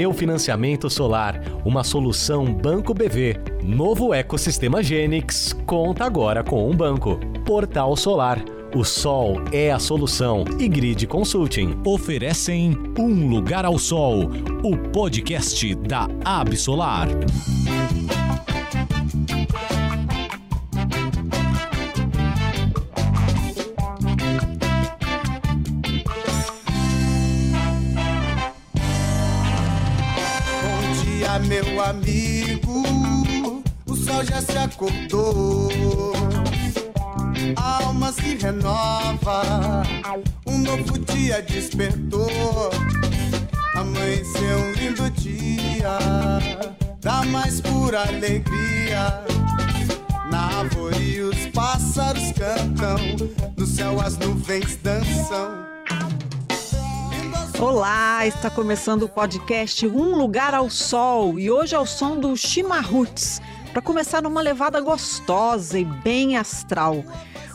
Meu Financiamento Solar, uma solução Banco BV. Novo ecossistema Gênix conta agora com um banco. Portal Solar. O sol é a solução e Grid Consulting oferecem Um Lugar ao Sol, o podcast da Absolar. meu A alma se renova, um novo dia despertou. Amanheceu um lindo dia, dá mais pura alegria. Na árvore os pássaros cantam, no céu as nuvens dançam. Olá, está começando o podcast Um Lugar ao Sol e hoje é o som do Chimarruts, para começar numa levada gostosa e bem astral.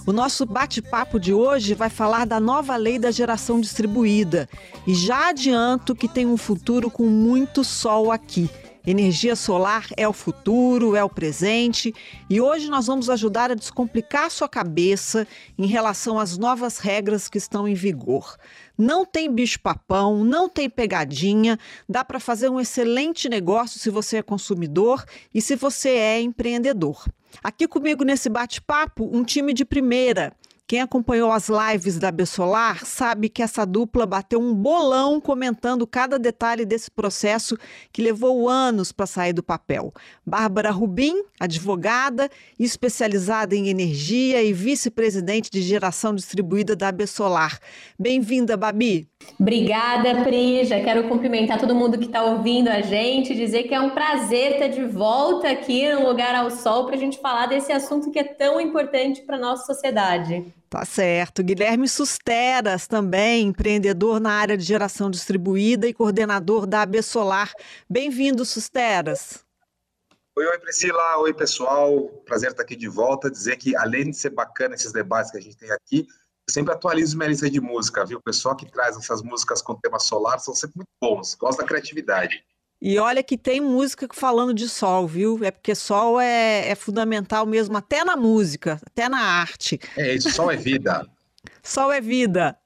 O nosso bate-papo de hoje vai falar da nova lei da geração distribuída e já adianto que tem um futuro com muito sol aqui. Energia solar é o futuro, é o presente e hoje nós vamos ajudar a descomplicar sua cabeça em relação às novas regras que estão em vigor. Não tem bicho-papão, não tem pegadinha, dá para fazer um excelente negócio se você é consumidor e se você é empreendedor. Aqui comigo nesse bate-papo, um time de primeira. Quem acompanhou as lives da Bessolar sabe que essa dupla bateu um bolão comentando cada detalhe desse processo que levou anos para sair do papel. Bárbara Rubim, advogada, especializada em energia e vice-presidente de geração distribuída da Bessolar. Bem-vinda, Babi. Obrigada, Pri. Já quero cumprimentar todo mundo que está ouvindo a gente, dizer que é um prazer estar de volta aqui no Lugar ao Sol para a gente falar desse assunto que é tão importante para a nossa sociedade. Tá certo. Guilherme Susteras, também empreendedor na área de geração distribuída e coordenador da AB Solar. Bem-vindo, Susteras. Oi, oi, Priscila. Oi, pessoal. Prazer estar aqui de volta. Dizer que, além de ser bacana esses debates que a gente tem aqui, eu sempre atualizo minha lista de música, viu? O pessoal que traz essas músicas com tema solar são sempre muito bons. Gosto da criatividade. E olha que tem música falando de sol, viu? É porque sol é, é fundamental mesmo, até na música, até na arte. É isso, sol é vida. sol é vida.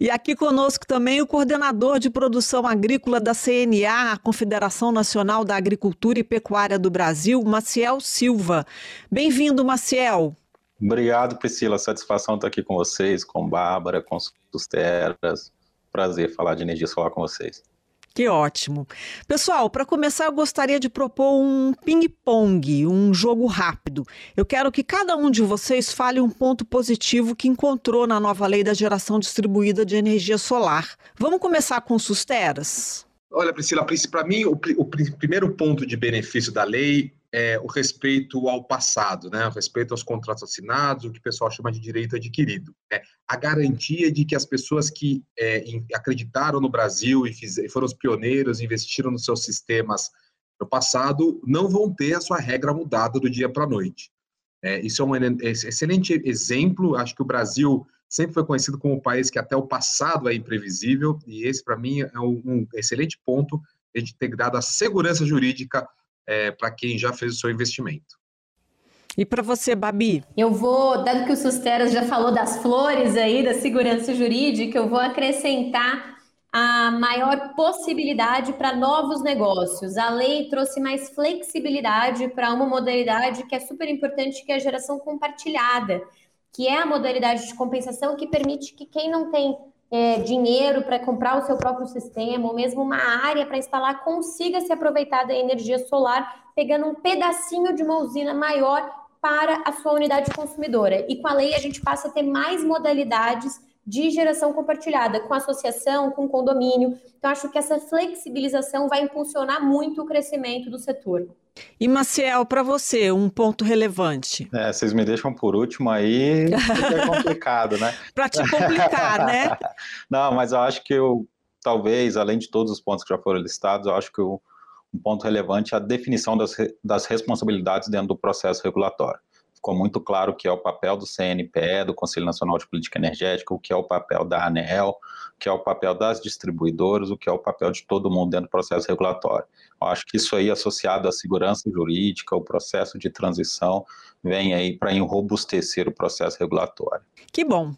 E aqui conosco também o coordenador de produção agrícola da CNA, a Confederação Nacional da Agricultura e Pecuária do Brasil, Maciel Silva. Bem-vindo, Maciel. Obrigado, Priscila. Satisfação estar aqui com vocês, com Bárbara, com Susteras. Prazer falar de energia solar com vocês. Que ótimo. Pessoal, para começar, eu gostaria de propor um ping-pong, um jogo rápido. Eu quero que cada um de vocês fale um ponto positivo que encontrou na nova lei da geração distribuída de energia solar. Vamos começar com Susteras? Olha, Priscila, para mim, o, o primeiro ponto de benefício da lei é, o respeito ao passado, né? o respeito aos contratos assinados, o que o pessoal chama de direito adquirido. Né? A garantia de que as pessoas que é, acreditaram no Brasil e, fiz, foram os pioneiros, investiram nos seus sistemas no passado, não vão ter a sua regra mudada do dia para a noite. É, isso é um excelente exemplo. Acho que o Brasil sempre foi conhecido como um país que até o passado é imprevisível, e esse, para mim, é um, um excelente ponto a gente ter dado a segurança jurídica é, para quem já fez o seu investimento. E para você, Babi? Eu vou, dado que o Susteras já falou das flores aí, da segurança jurídica, eu vou acrescentar a maior possibilidade para novos negócios. A lei trouxe mais flexibilidade para uma modalidade que é super importante, que é a geração compartilhada, que é a modalidade de compensação que permite que quem não tem é, dinheiro para comprar o seu próprio sistema, ou mesmo uma área para instalar, consiga se aproveitar da energia solar, pegando um pedacinho de uma usina maior para a sua unidade consumidora. E com a lei a gente passa a ter mais modalidades de geração compartilhada, com associação, com condomínio. Então, acho que essa flexibilização vai impulsionar muito o crescimento do setor. E Maciel, para você, um ponto relevante? É, vocês me deixam por último aí, é complicado, né? para te complicar, né? Não, mas eu acho que eu, talvez, além de todos os pontos que já foram listados, eu acho que o, um ponto relevante é a definição das, das responsabilidades dentro do processo regulatório. ficou muito claro o que é o papel do CNPE, do Conselho Nacional de Política Energética, o que é o papel da ANEEL, que é o papel das distribuidoras, o que é o papel de todo mundo dentro do processo regulatório. Eu acho que isso aí, associado à segurança jurídica, o processo de transição, vem aí para enrobustecer o processo regulatório. Que bom.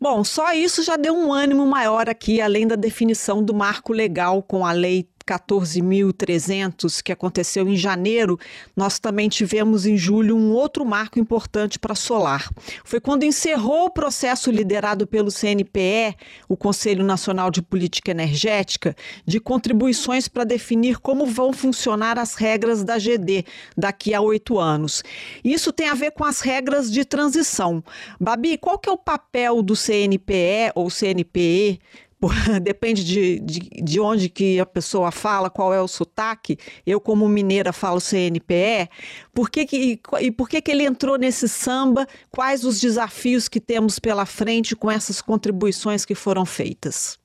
Bom, só isso já deu um ânimo maior aqui, além da definição do marco legal com a Lei 14.300, que aconteceu em janeiro, nós também tivemos em julho um outro marco importante para solar. Foi quando encerrou o processo liderado pelo CNPE, o Conselho Nacional de Política Energética, de contribuições para definir como vão funcionar as regras da GD daqui a oito anos. Isso tem a ver com as regras de transição. Babi, qual que é o papel do CNPE ou CNPE depende de, de, de, onde que a pessoa fala, qual é o sotaque. Eu, como mineira, falo CNPE. Por que que, e por que, que ele entrou nesse samba? Quais os desafios que temos pela frente com essas contribuições que foram feitas?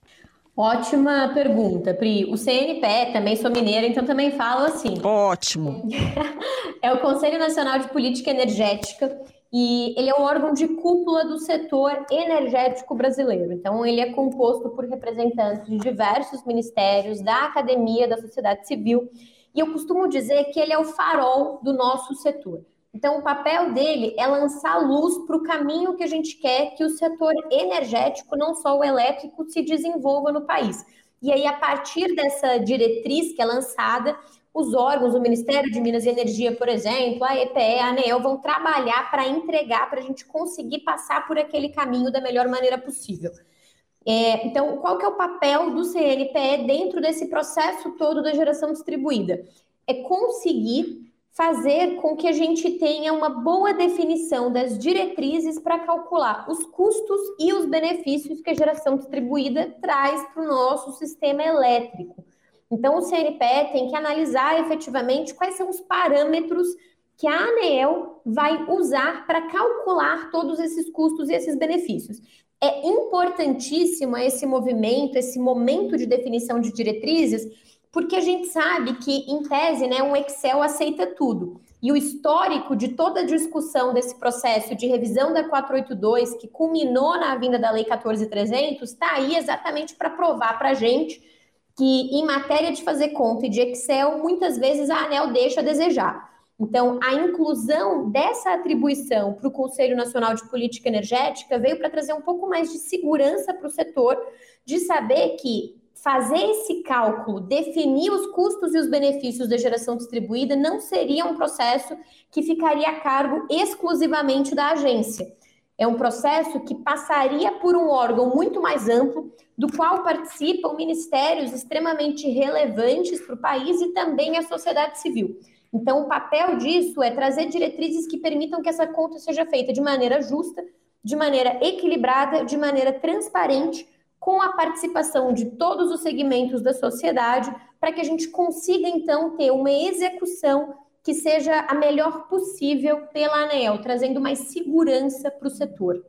Ótima pergunta, Pri. O CNPE, também sou mineira, então também falo assim. Ótimo. é o Conselho Nacional de Política Energética e ele é um órgão de cúpula do setor energético brasileiro. Então, ele é composto por representantes de diversos ministérios, da academia, da sociedade civil, e eu costumo dizer que ele é o farol do nosso setor. Então, o papel dele é lançar luz para o caminho que a gente quer que o setor energético, não só o elétrico, se desenvolva no país. E aí, a partir dessa diretriz que é lançada, os órgãos, o Ministério de Minas e Energia, por exemplo, a EPE, a ANEEL, vão trabalhar para entregar, para a gente conseguir passar por aquele caminho da melhor maneira possível. É, então, qual que é o papel do CNPE dentro desse processo todo da geração distribuída? É conseguir fazer com que a gente tenha uma boa definição das diretrizes para calcular os custos e os benefícios que a geração distribuída traz para o nosso sistema elétrico. Então, o CNPE tem que analisar efetivamente quais são os parâmetros que a ANEEL vai usar para calcular todos esses custos e esses benefícios. É importantíssimo esse movimento, esse momento de definição de diretrizes, porque a gente sabe que, em tese, né, um Excel aceita tudo. E o histórico de toda a discussão desse processo de revisão da 482, que culminou na vinda da Lei 14300, está aí exatamente para provar para a gente que em matéria de fazer conta e de Excel, muitas vezes a ANEL deixa a desejar. Então, a inclusão dessa atribuição para o Conselho Nacional de Política Energética veio para trazer um pouco mais de segurança para o setor, de saber que fazer esse cálculo, definir os custos e os benefícios da geração distribuída, não seria um processo que ficaria a cargo exclusivamente da agência. É um processo que passaria por um órgão muito mais amplo, do qual participam ministérios extremamente relevantes para o país e também a sociedade civil. Então, o papel disso é trazer diretrizes que permitam que essa conta seja feita de maneira justa, de maneira equilibrada, de maneira transparente, com a participação de todos os segmentos da sociedade, para que a gente consiga, então, ter uma execução que seja a melhor possível pela ANEEL, trazendo mais segurança para o setor.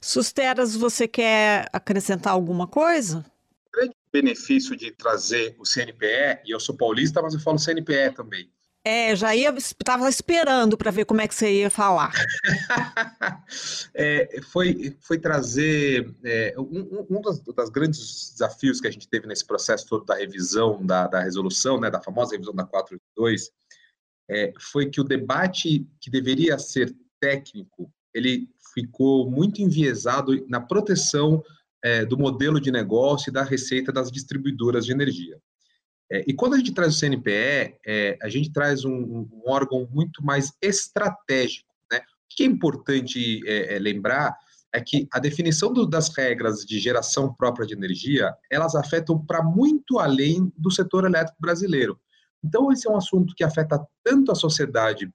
Susteras, você quer acrescentar alguma coisa? O grande benefício de trazer o CNPE, e eu sou paulista, mas eu falo CNPE também. É, já ia, estava esperando para ver como é que você ia falar. é, foi, foi trazer é, um, um das, das, grandes desafios que a gente teve nesse processo todo da revisão da, da resolução, né, da famosa revisão da 482, é, foi que o debate que deveria ser técnico, ele ficou muito enviesado na proteção é, do modelo de negócio e da receita das distribuidoras de energia. É, e quando a gente traz o CNPE, é, a gente traz um, um, órgão muito mais estratégico. Né? O que é importante é, é, lembrar é que a definição do, das regras de geração própria de energia, elas afetam para muito além do setor elétrico brasileiro. Então, esse é um assunto que afeta tanto a sociedade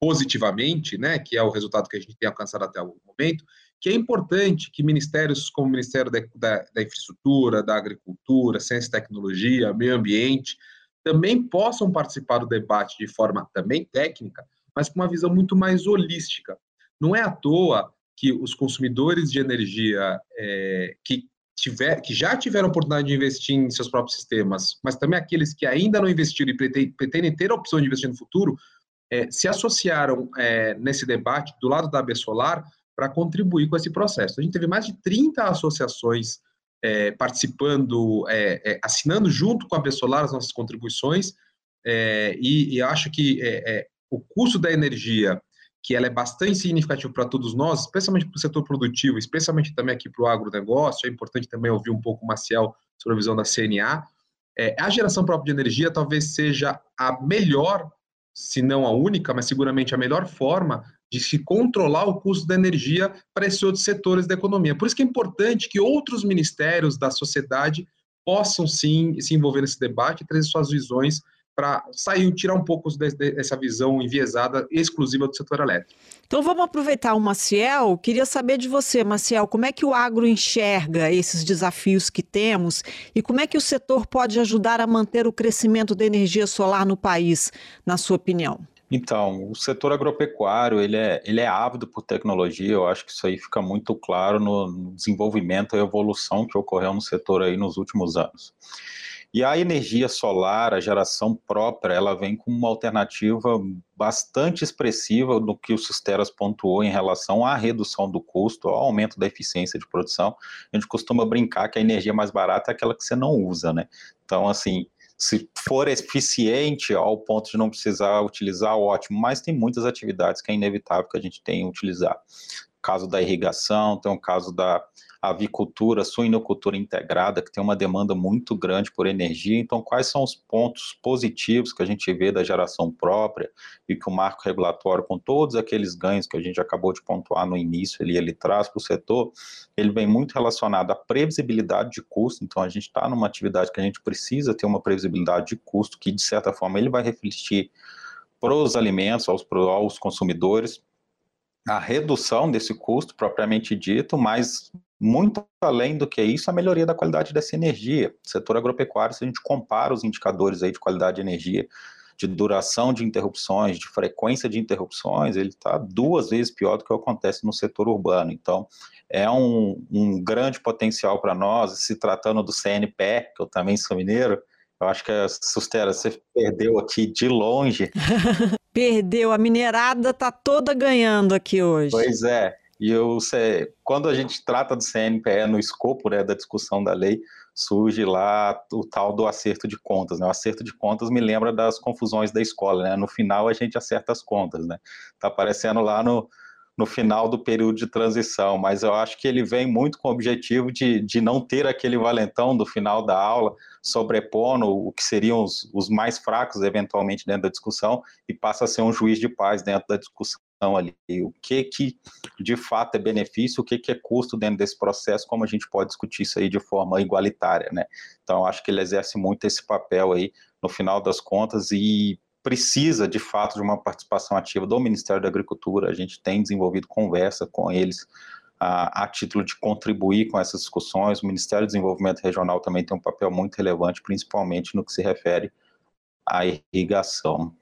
positivamente, né, que é o resultado que a gente tem alcançado até o momento, que é importante que ministérios como o Ministério da, da, da Infraestrutura, da Agricultura, Ciência e Tecnologia, Meio Ambiente, também possam participar do debate de forma também técnica, mas com uma visão muito mais holística. Não é à toa que os consumidores de energia é, que tiver, que já tiveram oportunidade de investir em seus próprios sistemas, mas também aqueles que ainda não investiram e pretendem ter a opção de investir no futuro, é, se associaram é, nesse debate do lado da AB Solar para contribuir com esse processo. A gente teve mais de 30 associações é, participando, é, é, assinando junto com a AB Solar as nossas contribuições, é, e, e, acho que o custo da energia, que ela é bastante significativo para todos nós, especialmente para o setor produtivo, especialmente também aqui para o agronegócio, é importante também ouvir um pouco o Maciel sobre a visão da CNA, a geração própria de energia talvez seja a melhor se não a única, mas seguramente a melhor forma de se controlar o custo da energia para esses outros setores da economia. Por isso que é importante que outros ministérios da sociedade possam sim se envolver nesse debate e trazer suas visões para sair, tirar um pouco dessa visão enviesada exclusiva do setor elétrico. Então vamos aproveitar o Maciel. Queria saber de você, Maciel, como é que o agro enxerga esses desafios que temos e como é que o setor pode ajudar a manter o crescimento da energia solar no país, na sua opinião? Então, o setor agropecuário, ele é, ele é ávido por tecnologia, eu acho que isso aí fica muito claro no desenvolvimento e evolução que ocorreu no setor aí nos últimos anos. E a energia solar, a geração própria, ela vem com uma alternativa bastante expressiva do que o Sisteras pontuou em relação à redução do custo, ao aumento da eficiência de produção. A gente costuma brincar que a energia mais barata é aquela que você não usa, né? Então, assim, se for eficiente ao ponto de não precisar utilizar, ótimo, mas tem muitas atividades que é inevitável que a gente tenha que utilizar. O caso da irrigação, tem o caso da avicultura, suinocultura integrada, que tem uma demanda muito grande por energia. Então, quais são os pontos positivos que a gente vê da geração própria e que o marco regulatório, com todos aqueles ganhos que a gente acabou de pontuar no início, ele, ele traz para o setor, ele vem muito relacionado à previsibilidade de custo. Então, a gente está numa atividade que a gente precisa ter uma previsibilidade de custo que, de certa forma, ele vai refletir para os alimentos, aos, aos consumidores, a redução desse custo propriamente dito, mas muito além do que isso, a melhoria da qualidade dessa energia. O setor agropecuário, se a gente compara os indicadores aí de qualidade de energia, de duração de interrupções, de frequência de interrupções, ele está duas vezes pior do que acontece no setor urbano. Então, é um, um grande potencial para nós, se tratando do CNPE, que eu também sou mineiro, eu acho que a Sustera, você perdeu aqui de longe. perdeu, a minerada tá toda ganhando aqui hoje. Pois é, e eu, quando a gente trata do CNPE no escopo né, da discussão da lei, surge lá o tal do acerto de contas. Né? O acerto de contas me lembra das confusões da escola. Né? No final, a gente acerta as contas. Né? Tá aparecendo lá no, no final do período de transição, mas eu acho que ele vem muito com o objetivo de, de não ter aquele valentão do final da aula sobrepondo o que seriam os, os mais fracos, eventualmente, dentro da discussão, e passa a ser um juiz de paz dentro da discussão ali, o que que de fato é benefício, o que que é custo dentro desse processo, como a gente pode discutir isso aí de forma igualitária, né? Então, acho que ele exerce muito esse papel aí, no final das contas, e precisa de fato de uma participação ativa do Ministério da Agricultura, a gente tem desenvolvido conversa com eles, a, a, título de contribuir com essas discussões. O Ministério do Desenvolvimento Regional também tem um papel muito relevante, principalmente no que se refere à irrigação.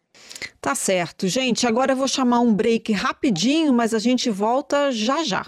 Tá certo. Gente, agora eu vou chamar um break rapidinho, mas a gente volta já já.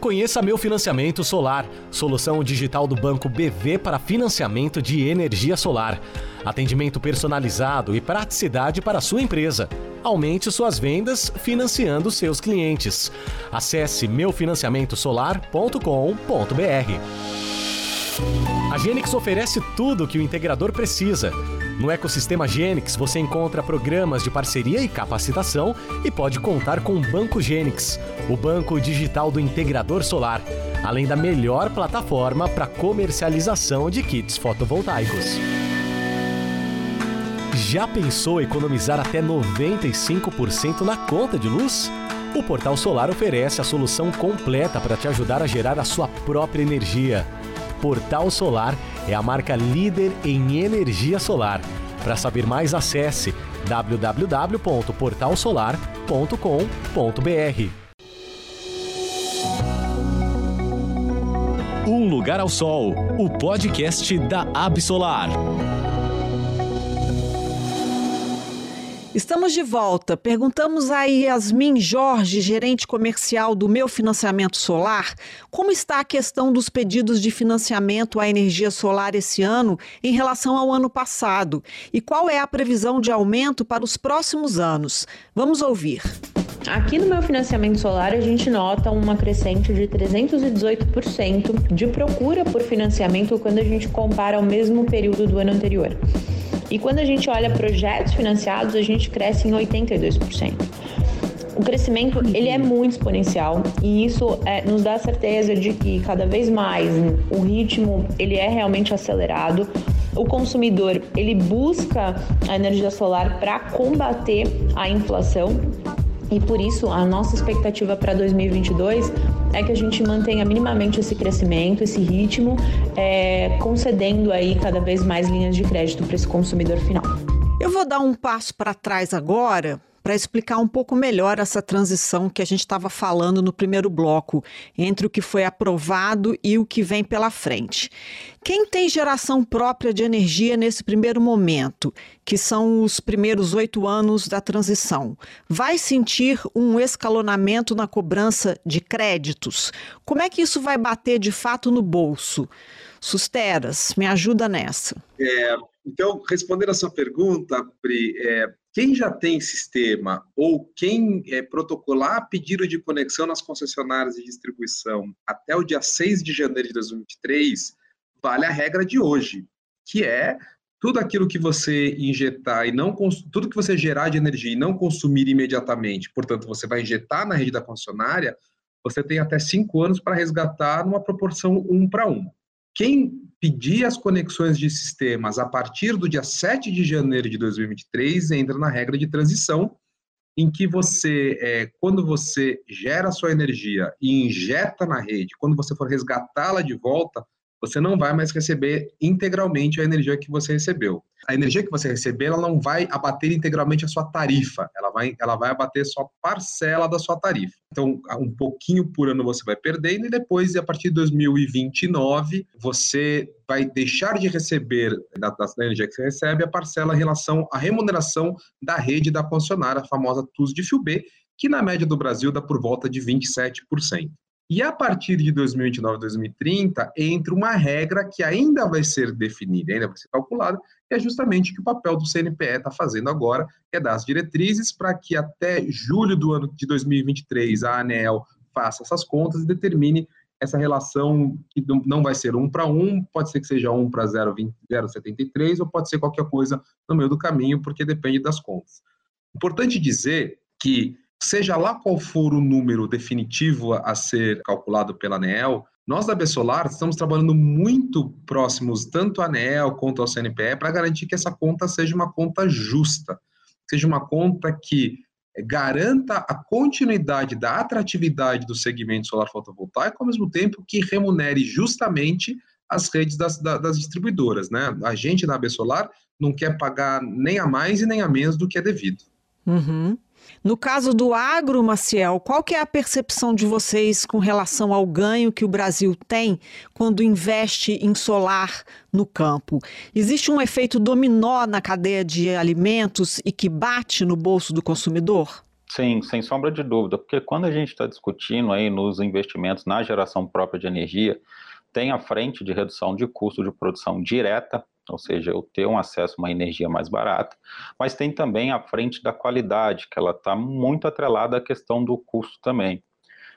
Conheça meu financiamento solar, solução digital do Banco BV para financiamento de energia solar. Atendimento personalizado e praticidade para sua empresa. Aumente suas vendas financiando seus clientes. Acesse meufinanciamentosolar.com.br. A Genix oferece tudo o que o integrador precisa no ecossistema Genix você encontra programas de parceria e capacitação e pode contar com o Banco Genix, o banco digital do integrador solar, além da melhor plataforma para comercialização de kits fotovoltaicos. Já pensou economizar até 95% na conta de luz? O Portal Solar oferece a solução completa para te ajudar a gerar a sua própria energia. Portal Solar é a marca líder em energia solar. Para saber mais, acesse www.portalsolar.com.br. Um Lugar ao Sol, o podcast da Absolar. Estamos de volta. Perguntamos a Yasmin Jorge, gerente comercial do Meu Financiamento Solar, como está a questão dos pedidos de financiamento à energia solar esse ano em relação ao ano passado e qual é a previsão de aumento para os próximos anos. Vamos ouvir. Aqui no meu financiamento solar, a gente nota uma crescente de 318% de procura por financiamento quando a gente compara ao mesmo período do ano anterior. E quando a gente olha projetos financiados, a gente cresce em 82%. O crescimento ele é muito exponencial e isso é, nos dá certeza de que cada vez mais o ritmo ele é realmente acelerado. O consumidor ele busca a energia solar para combater a inflação e por isso a nossa expectativa para 2022 é que a gente mantenha minimamente esse crescimento, esse ritmo, é, concedendo aí cada vez mais linhas de crédito para esse consumidor final. Eu vou dar um passo para trás agora para explicar um pouco melhor essa transição que a gente estava falando no primeiro bloco, entre o que foi aprovado e o que vem pela frente. Quem tem geração própria de energia nesse primeiro momento, que são os primeiros oito anos da transição, vai sentir um escalonamento na cobrança de créditos? Como é que isso vai bater de fato no bolso? Susteras, me ajuda nessa. É, então, respondendo a sua pergunta, Pri, é, quem já tem sistema ou quem é, protocolar pedido de conexão nas concessionárias de distribuição até o dia 6 de janeiro de 2023, vale a regra de hoje, que é tudo aquilo que você injetar e não tudo que você gerar de energia e não consumir imediatamente, portanto, você vai injetar na rede da concessionária, você tem até cinco anos para resgatar numa proporção um para um. Quem pedir as conexões de sistemas a partir do dia 7 de janeiro de 2023 entra na regra de transição, em que você, é, quando você gera sua energia e injeta na rede, quando você for resgatá-la de volta, você não vai mais receber integralmente a energia que você recebeu. A energia que você receber, ela não vai abater integralmente a sua tarifa, ela vai, ela vai abater só parcela da sua tarifa. Então, um pouquinho por ano você vai perdendo e depois, a partir de 2029, você vai deixar de receber da, da energia que você recebe a parcela em relação à remuneração da rede da concessionária, a famosa TUS de fio B, que na média do Brasil dá por volta de 27%. E a partir de 2029, 2030, entra uma regra que ainda vai ser definida, ainda vai ser calculada, que é justamente o que o papel do CNPE está fazendo agora, que é dar as diretrizes para que até julho do ano de 2023 a ANEL faça essas contas e determine essa relação que não vai ser um para um, pode ser que seja um para 0,73 ou pode ser qualquer coisa no meio do caminho, porque depende das contas. Importante dizer que seja lá qual for o número definitivo a ser calculado pela ANEEL, nós da Bessolar estamos trabalhando muito próximos tanto à ANEEL quanto ao CNPE para garantir que essa conta seja uma conta justa, seja uma conta que garanta a continuidade da atratividade do segmento solar fotovoltaico, ao mesmo tempo que remunere justamente as redes das, das distribuidoras. Né? A gente na Bessolar não quer pagar nem a mais e nem a menos do que é devido. Uhum. No caso do agro, Maciel, qual que é a percepção de vocês com relação ao ganho que o Brasil tem quando investe em solar no campo? Existe um efeito dominó na cadeia de alimentos e que bate no bolso do consumidor? Sim, sem sombra de dúvida, porque quando a gente está discutindo aí nos investimentos na geração própria de energia, tem a frente de redução de custo de produção direta, ou seja, eu ter um acesso a uma energia mais barata, mas tem também a frente da qualidade, que ela está muito atrelada à questão do custo também.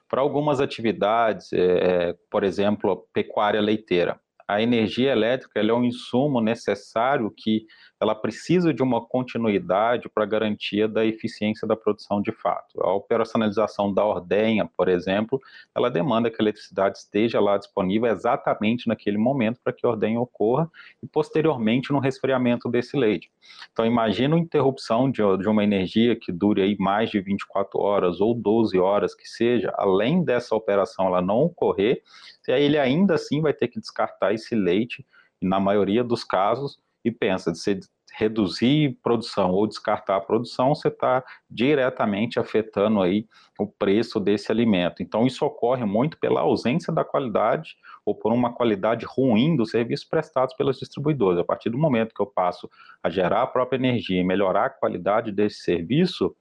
Para algumas atividades, é, por exemplo, a pecuária leiteira, a energia elétrica é um insumo necessário que ela precisa de uma continuidade para garantia da eficiência da produção de fato. A operacionalização da ordenha, por exemplo, ela demanda que a eletricidade esteja lá disponível exatamente naquele momento para que a ordenha ocorra e posteriormente no resfriamento desse leite. Então imagina uma interrupção de, de uma energia que dure aí mais de 24 horas ou 12 horas que seja, além dessa operação ela não ocorrer, ele ainda assim vai ter que descartar esse leite e na maioria dos casos e pensa, de você reduzir produção ou descartar a produção, você está diretamente afetando aí o preço desse alimento. Então, isso ocorre muito pela ausência da qualidade ou por uma qualidade ruim dos serviços prestados pelos distribuidores. A partir do momento que eu passo a gerar a própria energia e melhorar a qualidade desse serviço,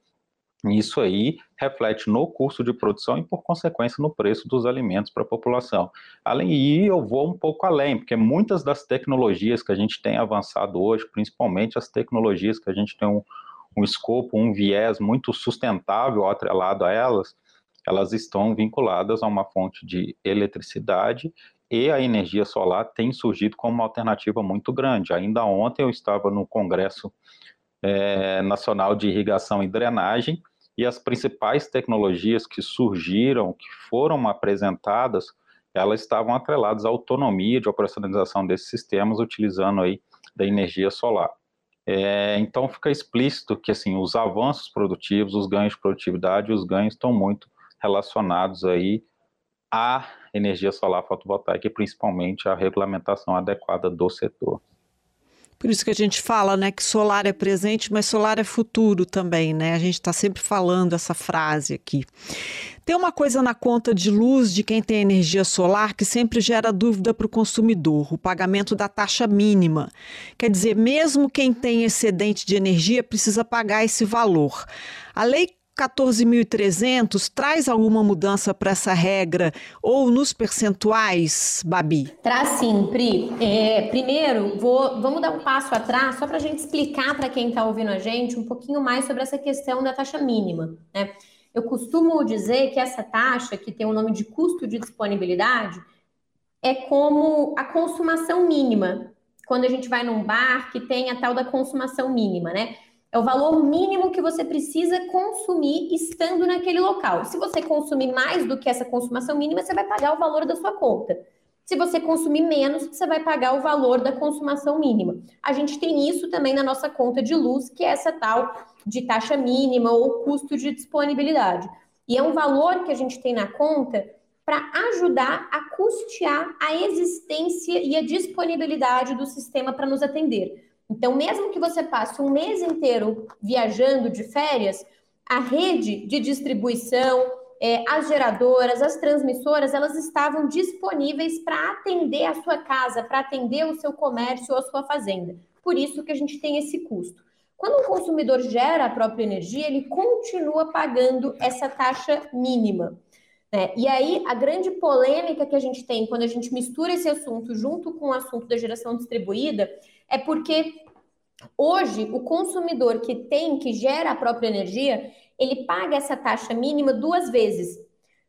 isso aí reflete no custo de produção e, por consequência, no preço dos alimentos para a população. Além disso, eu vou um pouco além, porque muitas das tecnologias que a gente tem avançado hoje, principalmente as tecnologias que a gente tem um, um escopo, um viés muito sustentável atrelado a elas, elas estão vinculadas a uma fonte de eletricidade e a energia solar tem surgido como uma alternativa muito grande. Ainda ontem eu estava no Congresso é, Nacional de Irrigação e Drenagem e as principais tecnologias que surgiram, que foram apresentadas, elas estavam atreladas à autonomia de operacionalização desses sistemas utilizando aí da energia solar. É, então fica explícito que assim os avanços produtivos, os ganhos de produtividade, os ganhos estão muito relacionados aí à energia solar fotovoltaica e principalmente à regulamentação adequada do setor. Por isso que a gente fala, né, que solar é presente, mas solar é futuro também, né? A gente está sempre falando essa frase aqui. Tem uma coisa na conta de luz de quem tem energia solar que sempre gera dúvida para o consumidor: o pagamento da taxa mínima. Quer dizer, mesmo quem tem excedente de energia precisa pagar esse valor. A lei 14.300 traz alguma mudança para essa regra ou nos percentuais, Babi? Traz sim, Pri. É, primeiro, vou, vamos dar um passo atrás só para a gente explicar para quem está ouvindo a gente um pouquinho mais sobre essa questão da taxa mínima. Né? Eu costumo dizer que essa taxa, que tem o nome de custo de disponibilidade, é como a consumação mínima. Quando a gente vai num bar que tem a tal da consumação mínima, né? É o valor mínimo que você precisa consumir estando naquele local. Se você consumir mais do que essa consumação mínima, você vai pagar o valor da sua conta. Se você consumir menos, você vai pagar o valor da consumação mínima. A gente tem isso também na nossa conta de luz, que é essa tal de taxa mínima ou custo de disponibilidade. E é um valor que a gente tem na conta para ajudar a custear a existência e a disponibilidade do sistema para nos atender. Então, mesmo que você passe um mês inteiro viajando de férias, a rede de distribuição, é, as geradoras, as transmissoras, elas estavam disponíveis para atender a sua casa, para atender o seu comércio ou a sua fazenda. Por isso que a gente tem esse custo. Quando um consumidor gera a própria energia, ele continua pagando essa taxa mínima. Né? E aí, a grande polêmica que a gente tem quando a gente mistura esse assunto junto com o assunto da geração distribuída é porque hoje o consumidor que tem, que gera a própria energia, ele paga essa taxa mínima duas vezes,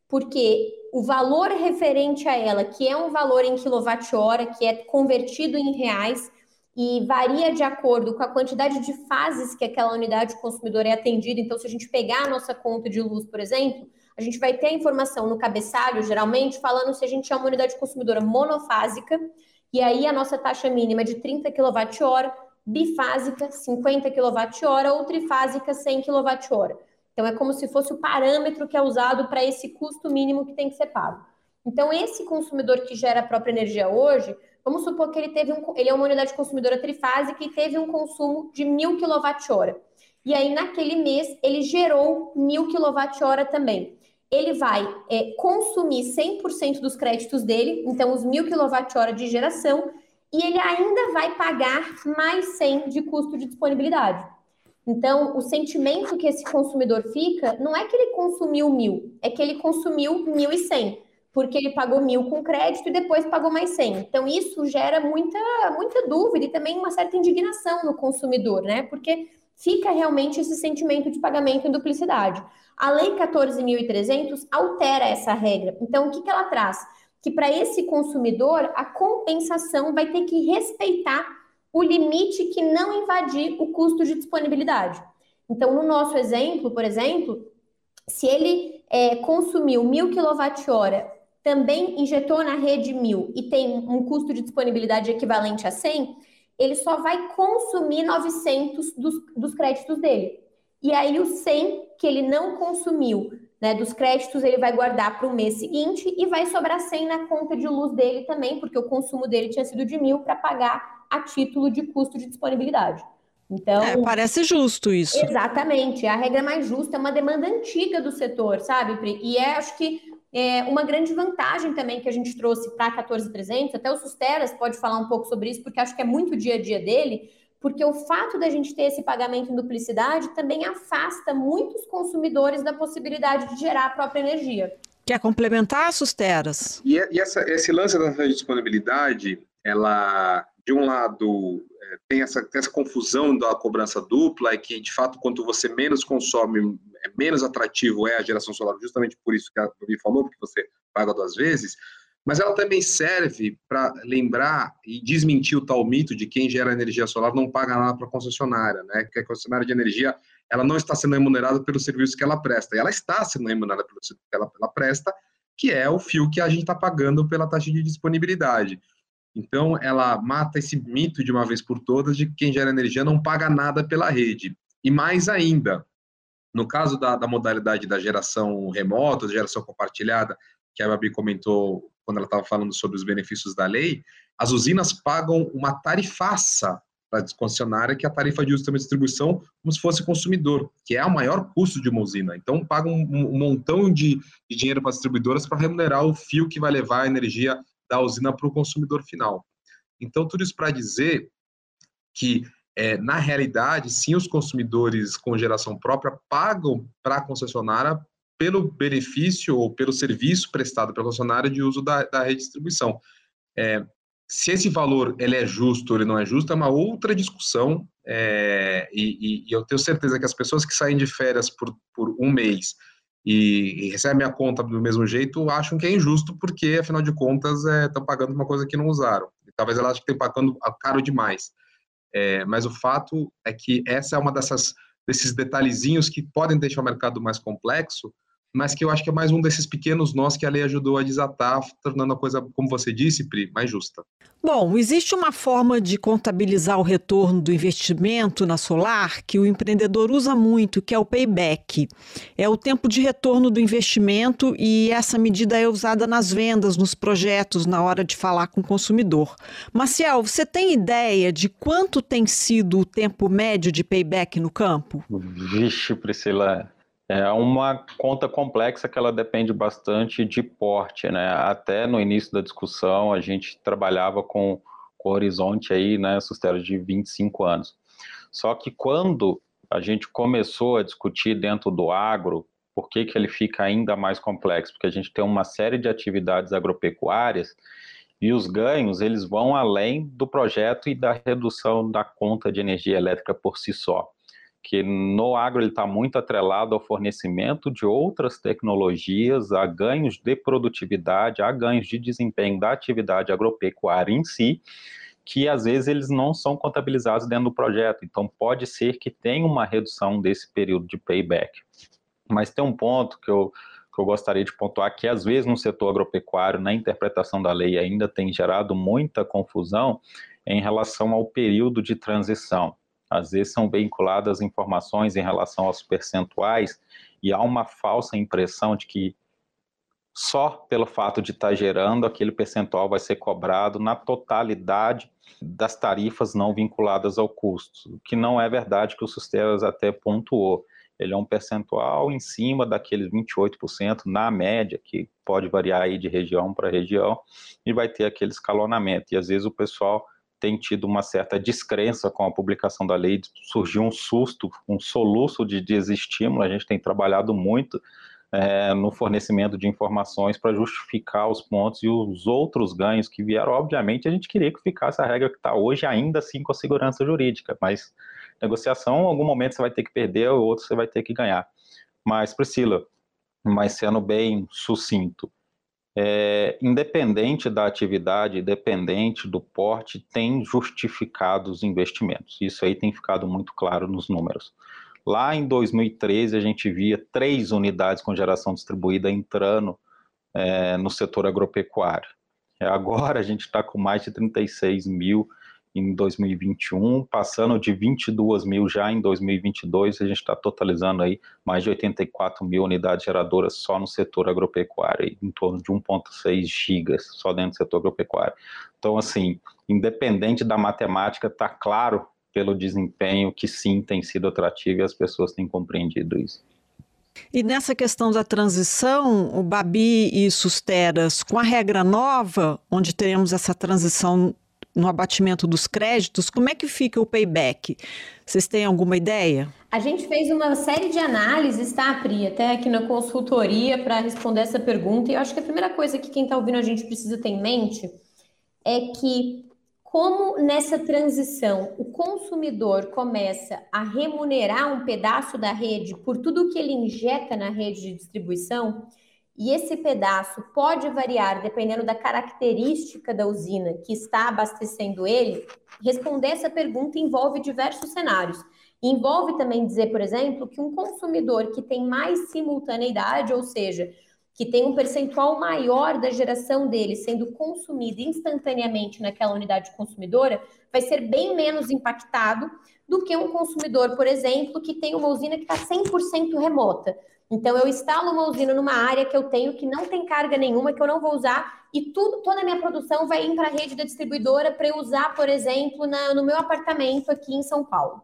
porque o valor referente a ela, que é um valor em quilowatt-hora, que é convertido em reais e varia de acordo com a quantidade de fases que aquela unidade consumidora é atendida. Então, se a gente pegar a nossa conta de luz, por exemplo, a gente vai ter a informação no cabeçalho, geralmente, falando se a gente é uma unidade consumidora monofásica, e aí a nossa taxa mínima é de 30 kWh, bifásica 50 kWh ou trifásica 100 kWh. Então é como se fosse o parâmetro que é usado para esse custo mínimo que tem que ser pago. Então esse consumidor que gera a própria energia hoje, vamos supor que ele teve um, ele é uma unidade consumidora trifásica e teve um consumo de 1000 kWh. E aí naquele mês ele gerou 1000 kWh também ele vai é, consumir 100% dos créditos dele, então os 1.000 kWh de geração, e ele ainda vai pagar mais 100 de custo de disponibilidade. Então, o sentimento que esse consumidor fica não é que ele consumiu mil, é que ele consumiu 1.100, porque ele pagou mil com crédito e depois pagou mais 100. Então, isso gera muita, muita dúvida e também uma certa indignação no consumidor, né? Porque fica realmente esse sentimento de pagamento em duplicidade. A Lei 14.300 altera essa regra. Então, o que, que ela traz? Que para esse consumidor, a compensação vai ter que respeitar o limite que não invadir o custo de disponibilidade. Então, no nosso exemplo, por exemplo, se ele é, consumiu 1.000 kWh, também injetou na rede 1.000 e tem um custo de disponibilidade equivalente a 100, ele só vai consumir 900 dos, dos créditos dele. E aí, o 100 que ele não consumiu né, dos créditos ele vai guardar para o mês seguinte e vai sobrar 100 na conta de luz dele também, porque o consumo dele tinha sido de mil para pagar a título de custo de disponibilidade. Então, é, parece justo isso. Exatamente. A regra mais justa é uma demanda antiga do setor, sabe, Pri? E é, acho que é uma grande vantagem também que a gente trouxe para a 14300, até o Susteras pode falar um pouco sobre isso, porque acho que é muito o dia a dia dele, porque o fato da gente ter esse pagamento em duplicidade também afasta muitos consumidores da possibilidade de gerar a própria energia. Quer complementar, Susteras? E, e essa, esse lance da disponibilidade, ela, de um lado, é, tem, essa, tem essa confusão da cobrança dupla, e que, de fato, quanto você menos consome, é menos atrativo é a geração solar, justamente por isso que a Tobi falou, porque você paga duas vezes, mas ela também serve para lembrar e desmentir o tal mito de quem gera energia solar não paga nada para a concessionária, né? Que a concessionária de energia ela não está sendo remunerada pelo serviço que ela presta, e ela está sendo remunerada pelo serviço que ela, ela presta, que é o fio que a gente está pagando pela taxa de disponibilidade. Então, ela mata esse mito de uma vez por todas de que quem gera energia não paga nada pela rede. E mais ainda, no caso da, da modalidade da geração remota, da geração compartilhada, que a Babi comentou quando ela estava falando sobre os benefícios da lei, as usinas pagam uma tarifaça para a concessionária, que é a tarifa de uso e distribuição, como se fosse consumidor, que é o maior custo de uma usina. Então, pagam um, um montão de, de dinheiro para as distribuidoras para remunerar o fio que vai levar a energia da usina para o consumidor final. Então, tudo isso para dizer que, é, na realidade, sim, os consumidores com geração própria pagam para a concessionária pelo benefício ou pelo serviço prestado pela concessionária de uso da, da redistribuição. É, se esse valor ele é justo ou ele não é justo é uma outra discussão é, e, e, eu tenho certeza que as pessoas que saem de férias por, por um mês e, e recebem a conta do mesmo jeito acham que é injusto porque afinal de contas estão é, pagando uma coisa que não usaram. E talvez elas achem que estão pagando caro demais. É, mas o fato é que essa é uma dessas desses detalhezinhos que podem deixar o mercado mais complexo, mas que eu acho que é mais um desses pequenos nós que a lei ajudou a desatar, tornando a coisa, como você disse, Pri, mais justa. Bom, existe uma forma de contabilizar o retorno do investimento na solar que o empreendedor usa muito, que é o payback. É o tempo de retorno do investimento e essa medida é usada nas vendas, nos projetos, na hora de falar com o consumidor. Maciel, você tem ideia de quanto tem sido o tempo médio de payback no campo? Vixe, Priscila, é uma conta complexa que ela depende bastante de porte, né? Até no início da discussão a gente trabalhava com, com horizonte aí, né, sustento de 25 anos. Só que quando a gente começou a discutir dentro do agro, por que, que ele fica ainda mais complexo? Porque a gente tem uma série de atividades agropecuárias e os ganhos eles vão além do projeto e da redução da conta de energia elétrica por si só que no agro ele está muito atrelado ao fornecimento de outras tecnologias, a ganhos de produtividade, a ganhos de desempenho da atividade agropecuária em si, que às vezes eles não são contabilizados dentro do projeto. Então pode ser que tenha uma redução desse período de payback. Mas tem um ponto que eu, que eu gostaria de pontuar que às vezes no setor agropecuário, na interpretação da lei, ainda tem gerado muita confusão em relação ao período de transição às vezes são vinculadas informações em relação aos percentuais e há uma falsa impressão de que só pelo fato de estar tá gerando aquele percentual vai ser cobrado na totalidade das tarifas não vinculadas ao custo, que não é verdade que o Susteras até pontuou. Ele é um percentual em cima daqueles 28% na média, que pode variar aí de região para região, e vai ter aquele escalonamento. E às vezes o pessoal tem tido uma certa descrença com a publicação da lei, surgiu um susto, um soluço de desestímulo, a gente tem trabalhado muito é, no fornecimento de informações para justificar os pontos e os outros ganhos que vieram. Obviamente, a gente queria que ficasse a regra que está hoje, ainda assim com a segurança jurídica, mas negociação, em algum momento você vai ter que perder, ou outro você vai ter que ganhar. Mas, Priscila, mas sendo bem sucinto, é, independente da atividade, independente do porte, tem justificado os investimentos. Isso aí tem ficado muito claro nos números. Lá em 2013, a gente via três unidades com geração distribuída entrando é, no setor agropecuário. Agora a gente está com mais de 36 mil em 2021, passando de 22 mil já em 2022, a gente está totalizando aí mais de 84 mil unidades geradoras só no setor agropecuário, em torno de 1,6 gigas só dentro do setor agropecuário. Então, assim, independente da matemática, está claro pelo desempenho que sim tem sido atrativo e as pessoas têm compreendido isso. E nessa questão da transição, o Babi e Susteras, com a regra nova, onde teremos essa transição no abatimento dos créditos, como é que fica o payback? Vocês têm alguma ideia? A gente fez uma série de análises, tá, Pri, até aqui na consultoria para responder essa pergunta. E eu acho que a primeira coisa que quem está ouvindo a gente precisa ter em mente é que como nessa transição o consumidor começa a remunerar um pedaço da rede por tudo que ele injeta na rede de distribuição, e esse pedaço pode variar dependendo da característica da usina que está abastecendo ele, responder essa pergunta envolve diversos cenários. Envolve também dizer, por exemplo, que um consumidor que tem mais simultaneidade, ou seja, que tem um percentual maior da geração dele sendo consumida instantaneamente naquela unidade consumidora, vai ser bem menos impactado do que um consumidor, por exemplo, que tem uma usina que está 100% remota. Então, eu instalo uma usina numa área que eu tenho que não tem carga nenhuma, que eu não vou usar, e tudo, toda a minha produção vai ir para a rede da distribuidora para eu usar, por exemplo, na, no meu apartamento aqui em São Paulo.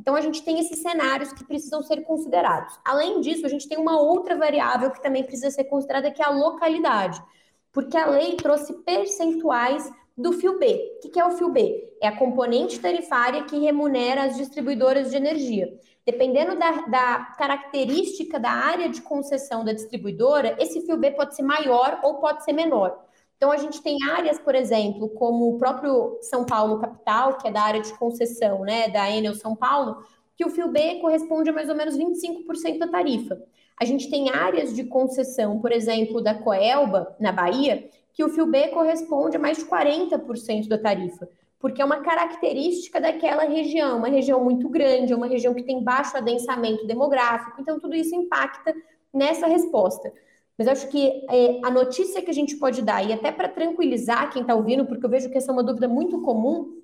Então, a gente tem esses cenários que precisam ser considerados. Além disso, a gente tem uma outra variável que também precisa ser considerada, que é a localidade, porque a lei trouxe percentuais do fio B. O que é o fio B? É a componente tarifária que remunera as distribuidoras de energia. Dependendo da, da, característica da área de concessão da distribuidora, esse fio B pode ser maior ou pode ser menor. Então, a gente tem áreas, por exemplo, como o próprio São Paulo Capital, que é da área de concessão né, da Enel São Paulo, que o fio B corresponde a mais ou menos 25% da tarifa. A gente tem áreas de concessão, por exemplo, da Coelba, na Bahia, que o fio B corresponde a mais de 40% da tarifa, porque é uma característica daquela região, uma região muito grande, uma região que tem baixo adensamento demográfico, então tudo isso impacta nessa resposta. Mas acho que é, a notícia que a gente pode dar, e até para tranquilizar quem está ouvindo, porque eu vejo que essa é uma dúvida muito comum,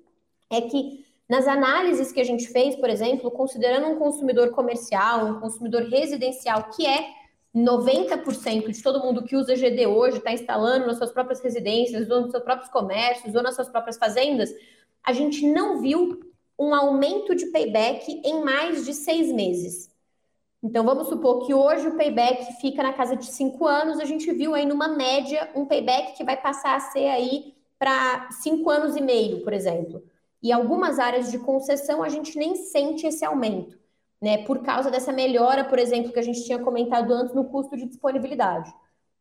é que nas análises que a gente fez, por exemplo, considerando um consumidor comercial, um consumidor residencial, que é 90% de todo mundo que usa GD hoje está instalando nas suas próprias residências, ou nos seus próprios comércios, ou nas suas próprias fazendas, a gente não viu um aumento de payback em mais de seis meses. Então, vamos supor que hoje o payback fica na casa de cinco anos, a gente viu aí numa média um payback que vai passar a ser aí para cinco anos e meio, por exemplo. E algumas áreas de concessão a gente nem sente esse aumento, né? Por causa dessa melhora, por exemplo, que a gente tinha comentado antes no custo de disponibilidade.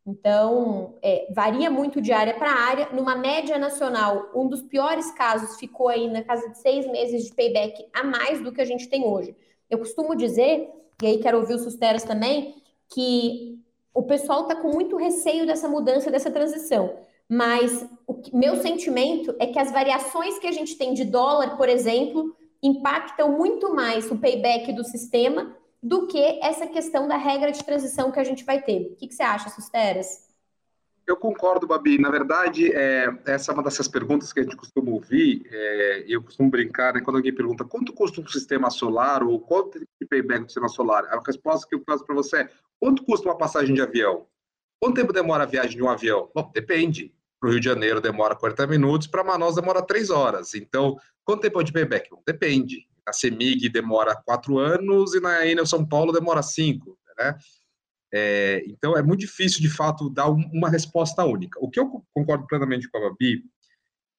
Então, é, varia muito de área para área. Numa média nacional, um dos piores casos ficou aí na casa de seis meses de payback a mais do que a gente tem hoje. Eu costumo dizer e aí quero ouvir os Susteras também, que o pessoal está com muito receio dessa mudança, dessa transição. Mas o que, meu sentimento é que as variações que a gente tem de dólar, por exemplo, impactam muito mais o payback do sistema do que essa questão da regra de transição que a gente vai ter. O que, que você acha, Susteras? Eu concordo, Babi. Na verdade, é, essa é uma dessas perguntas que a gente costuma ouvir. É, eu costumo brincar, né, quando alguém pergunta quanto custa um sistema solar ou quanto de payback do sistema solar, a resposta que eu faço para você é quanto custa uma passagem de avião? Quanto tempo demora a viagem de um avião? Bom, depende. Para o Rio de Janeiro demora 40 minutos, para Manaus demora 3 horas. Então, quanto tempo é de payback? Bom, depende. Na CEMIG demora 4 anos e na Enel São Paulo demora 5. Né? É, então, é muito difícil, de fato, dar uma resposta única. O que eu concordo plenamente com a Babi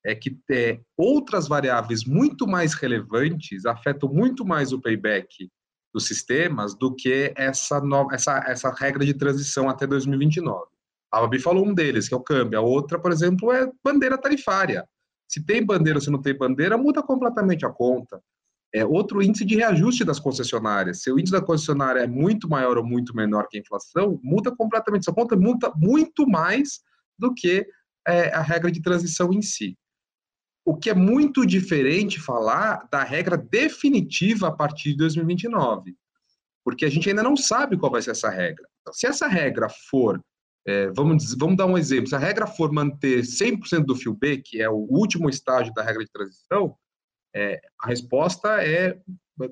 é que é, outras variáveis muito mais relevantes afetam muito mais o payback dos sistemas do que essa, essa, essa regra de transição até 2029. A Babi falou um deles, que é o câmbio. A outra, por exemplo, é bandeira tarifária. Se tem bandeira ou se não tem bandeira, muda completamente a conta é outro índice de reajuste das concessionárias. Se o índice da concessionária é muito maior ou muito menor que a inflação, muda completamente. Essa conta muda muito mais do que é, a regra de transição em si. O que é muito diferente falar da regra definitiva a partir de 2029, porque a gente ainda não sabe qual vai ser essa regra. Então, se essa regra for, é, vamos, vamos dar um exemplo, se a regra for manter 100% do fio B, que é o último estágio da regra de transição, É, a resposta é,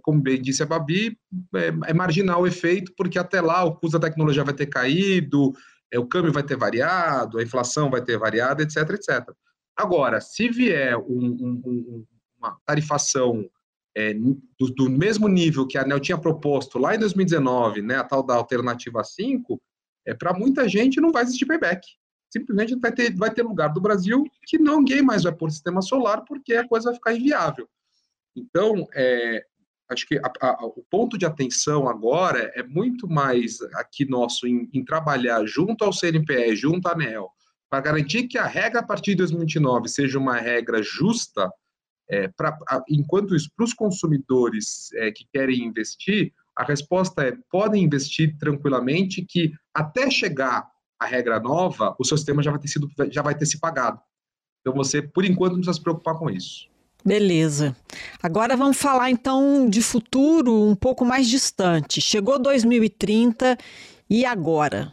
como bem disse a Babi, é, é, marginal o efeito, porque até lá o custo da tecnologia vai ter caído, é, o câmbio vai ter variado, a inflação vai ter variado, etc, etc. Agora, se vier um, um, uma tarifação é, do, do, mesmo nível que a ANEL tinha proposto lá em 2019, né, a tal da alternativa 5, é, para muita gente não vai existir payback. Simplesmente vai ter, vai ter lugar do Brasil que ninguém mais vai pôr sistema solar porque a coisa vai ficar inviável. Então, é, acho que a, a, o ponto de atenção agora é muito mais aqui nosso em, em trabalhar junto ao CNPE, junto à ANEL, para garantir que a regra a partir de 2029 seja uma regra justa, é, pra, a, enquanto isso, para os consumidores é, que querem investir, a resposta é: podem investir tranquilamente, que até chegar a regra nova, o seu sistema já vai ter sido, já vai ter se pagado. Então você, por enquanto, não precisa se preocupar com isso. Beleza. Agora vamos falar então de futuro um pouco mais distante. Chegou 2030 e agora?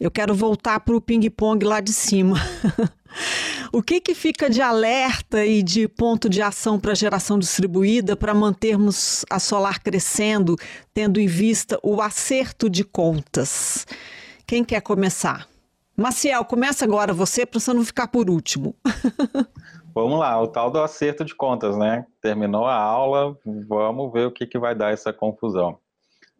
Eu quero voltar para o ping-pong lá de cima. o que, que fica de alerta e de ponto de ação para a geração distribuída para mantermos a solar crescendo, tendo em vista o acerto de contas? Quem quer começar? Maciel, começa agora você, para você não ficar por último. Vamos lá, o tal do acerto de contas, né? Terminou a aula, vamos ver o que, que vai dar essa confusão.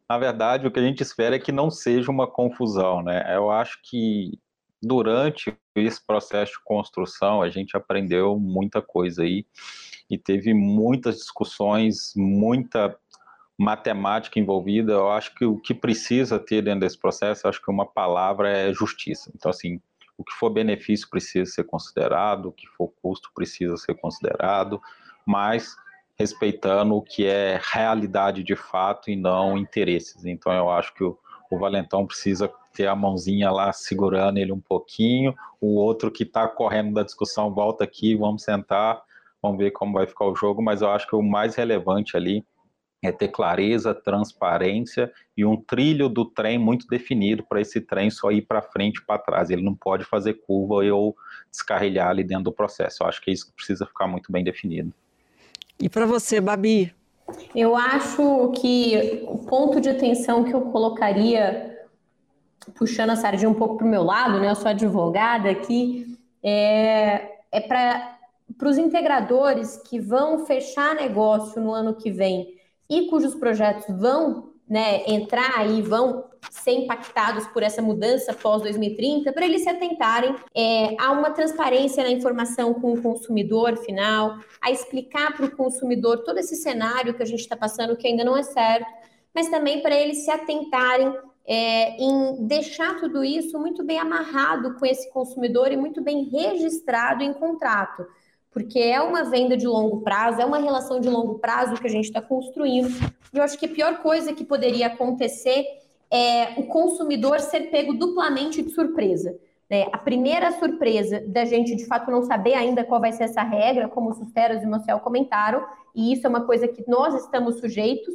Na verdade, o que a gente espera é que não seja uma confusão, né? Eu acho que durante esse processo de construção a gente aprendeu muita coisa aí e teve muitas discussões, muita matemática envolvida. Eu acho que o que precisa ter dentro desse processo, acho que uma palavra é justiça. Então, assim, o que for benefício precisa ser considerado, o que for custo precisa ser considerado, mas respeitando o que é realidade de fato e não interesses. Então eu acho que o, o Valentão precisa ter a mãozinha lá segurando ele um pouquinho, o outro que está correndo da discussão volta aqui, vamos sentar, vamos ver como vai ficar o jogo, mas eu acho que o mais relevante ali é ter clareza, transparência e um trilho do trem muito definido para esse trem só ir para frente e para trás. Ele não pode fazer curva ou descarrilhar ali dentro do processo. Eu acho que isso precisa ficar muito bem definido. E para você, Babi? Eu acho que o ponto de atenção que eu colocaria, puxando a sardinha um pouco para o meu lado, né? Eu sou advogada aqui, é, é para os integradores que vão fechar negócio no ano que vem e cujos projetos vão né, entrar e vão ser impactados por essa mudança pós 2030, para eles se atentarem é, a uma transparência na informação com o consumidor final, a explicar para o consumidor todo esse cenário que a gente está passando, que ainda não é certo, mas também para eles se atentarem é, em deixar tudo isso muito bem amarrado com esse consumidor e muito bem registrado em contrato porque é uma venda de longo prazo, é uma relação de longo prazo que a gente está construindo. E eu acho que a pior coisa que poderia acontecer é o consumidor ser pego duplamente de surpresa. Né? A primeira surpresa da gente, de fato, não saber ainda qual vai ser essa regra, como os Susteras e o Marcel comentaram, e isso é uma coisa que nós estamos sujeitos,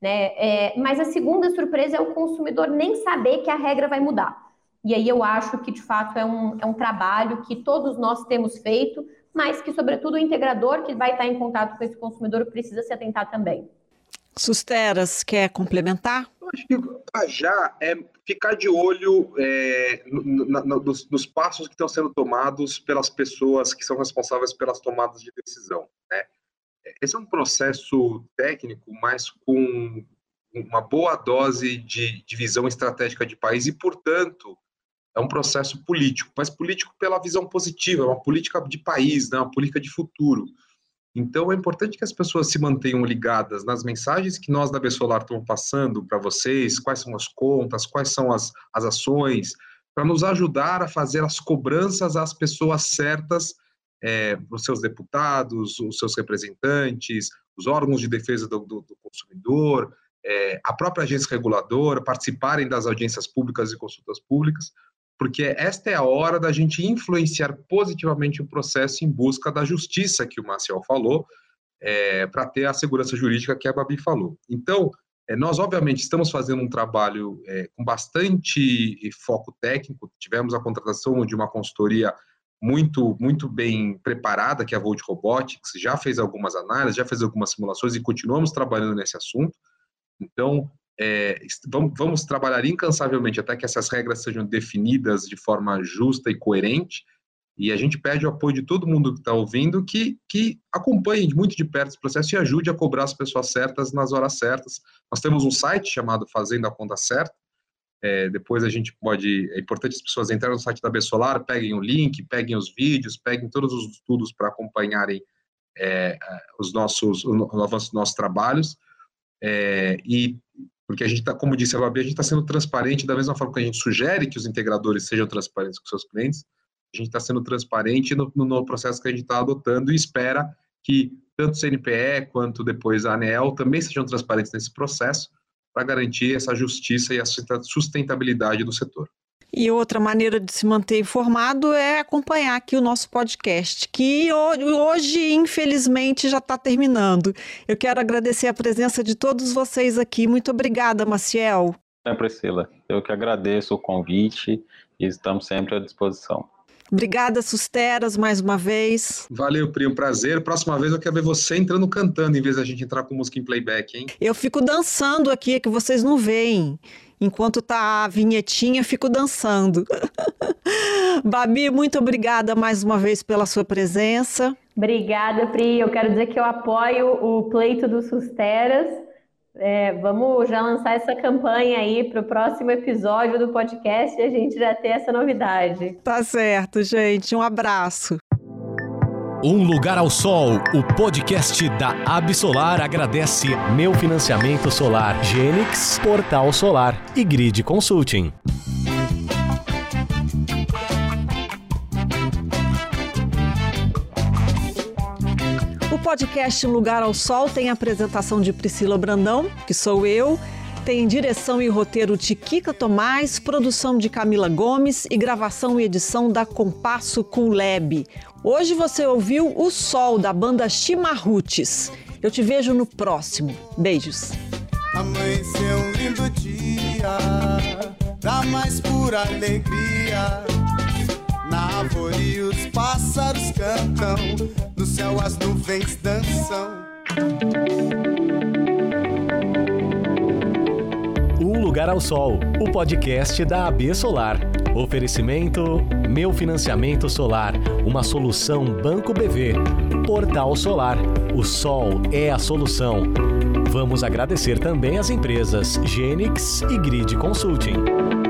né? É, mas a segunda surpresa é o consumidor nem saber que a regra vai mudar. E aí eu acho que, de fato, é um, é um trabalho que todos nós temos feito, mas que, sobretudo, o integrador que vai estar em contato com esse consumidor precisa se atentar também. Susteras, quer complementar? Eu acho que já é ficar de olho é, no, no, nos, nos, passos que estão sendo tomados pelas pessoas que são responsáveis pelas tomadas de decisão. Né? Esse é um processo técnico, mas com uma boa dose de, de visão estratégica de país e, portanto, é um processo político, mas político pela visão positiva, é uma política de país, né, uma política de futuro. Então, é importante que as pessoas se mantenham ligadas nas mensagens que nós da Bessolar estamos passando para vocês, quais são as contas, quais são as, as ações, para nos ajudar a fazer as cobranças às pessoas certas, é, os seus deputados, os seus representantes, os órgãos de defesa do, do, do consumidor, é, a própria agência reguladora, participarem das audiências públicas e consultas públicas, porque esta é a hora da gente influenciar positivamente o processo em busca da justiça que o Marcial falou, é, para ter a segurança jurídica que a Babi falou. Então, é, nós, obviamente, estamos fazendo um trabalho é, com bastante foco técnico, tivemos a contratação de uma consultoria muito, muito bem preparada, que é a Volt Robotics, já fez algumas análises, já fez algumas simulações e continuamos trabalhando nesse assunto. Então, é, vamos, trabalhar incansavelmente até que essas regras sejam definidas de forma justa e coerente. E a gente pede o apoio de todo mundo que está ouvindo que, que acompanhe muito de perto esse processo e ajude a cobrar as pessoas certas nas horas certas. Nós temos um site chamado Fazendo a Conta Certa. É, depois a gente pode. É importante as pessoas entrarem no site da Bessolar, peguem o link, peguem os vídeos, peguem todos os estudos para acompanharem é, os nossos, o avanço dos nossos trabalhos. É, e porque a gente está, como disse a Babi, a gente está sendo transparente da mesma forma que a gente sugere que os integradores sejam transparentes com seus clientes, a gente está sendo transparente no, no, processo que a gente está adotando e espera que tanto o CNPE quanto depois a ANEL também sejam transparentes nesse processo para garantir essa justiça e a sustentabilidade do setor. E outra maneira de se manter informado é acompanhar aqui o nosso podcast, que hoje, infelizmente, já está terminando. Eu quero agradecer a presença de todos vocês aqui. Muito obrigada, Maciel. É, Priscila, eu que agradeço o convite e estamos sempre à disposição. Obrigada, Susteras, mais uma vez. Valeu, Pri, um prazer. Próxima vez eu quero ver você entrando cantando em vez da gente entrar com música em playback, hein? Eu fico dançando aqui, é que vocês não veem. Enquanto tá a vinhetinha, fico dançando. Babi, muito obrigada mais uma vez pela sua presença. Obrigada, Pri. Eu quero dizer que eu apoio o pleito dos Susteras. É, vamos já lançar essa campanha aí para o próximo episódio do podcast e a gente já ter essa novidade. Tá certo, gente. Um abraço. Um Lugar ao Sol, o podcast da Absolar agradece Meu Financiamento Solar, Genix, Portal Solar e Grid Consulting. O podcast Lugar ao Sol tem a apresentação de Priscila Brandão, que sou eu, tem direção e roteiro de Kika Tomás, produção de Camila Gomes e gravação e edição da Compasso com Lab. Hoje você ouviu O Sol, da banda Chimarrutes. Eu te vejo no próximo. Beijos. Amanheceu um lindo dia, da mais pura alegria. Na árvore os pássaros cantam, no céu as nuvens dançam. Lugar ao Sol, o podcast da AB Solar. Oferecimento Meu Financiamento Solar, uma solução Banco BV. Portal Solar, o sol é a solução. Vamos agradecer também as empresas Genix e Grid Consulting.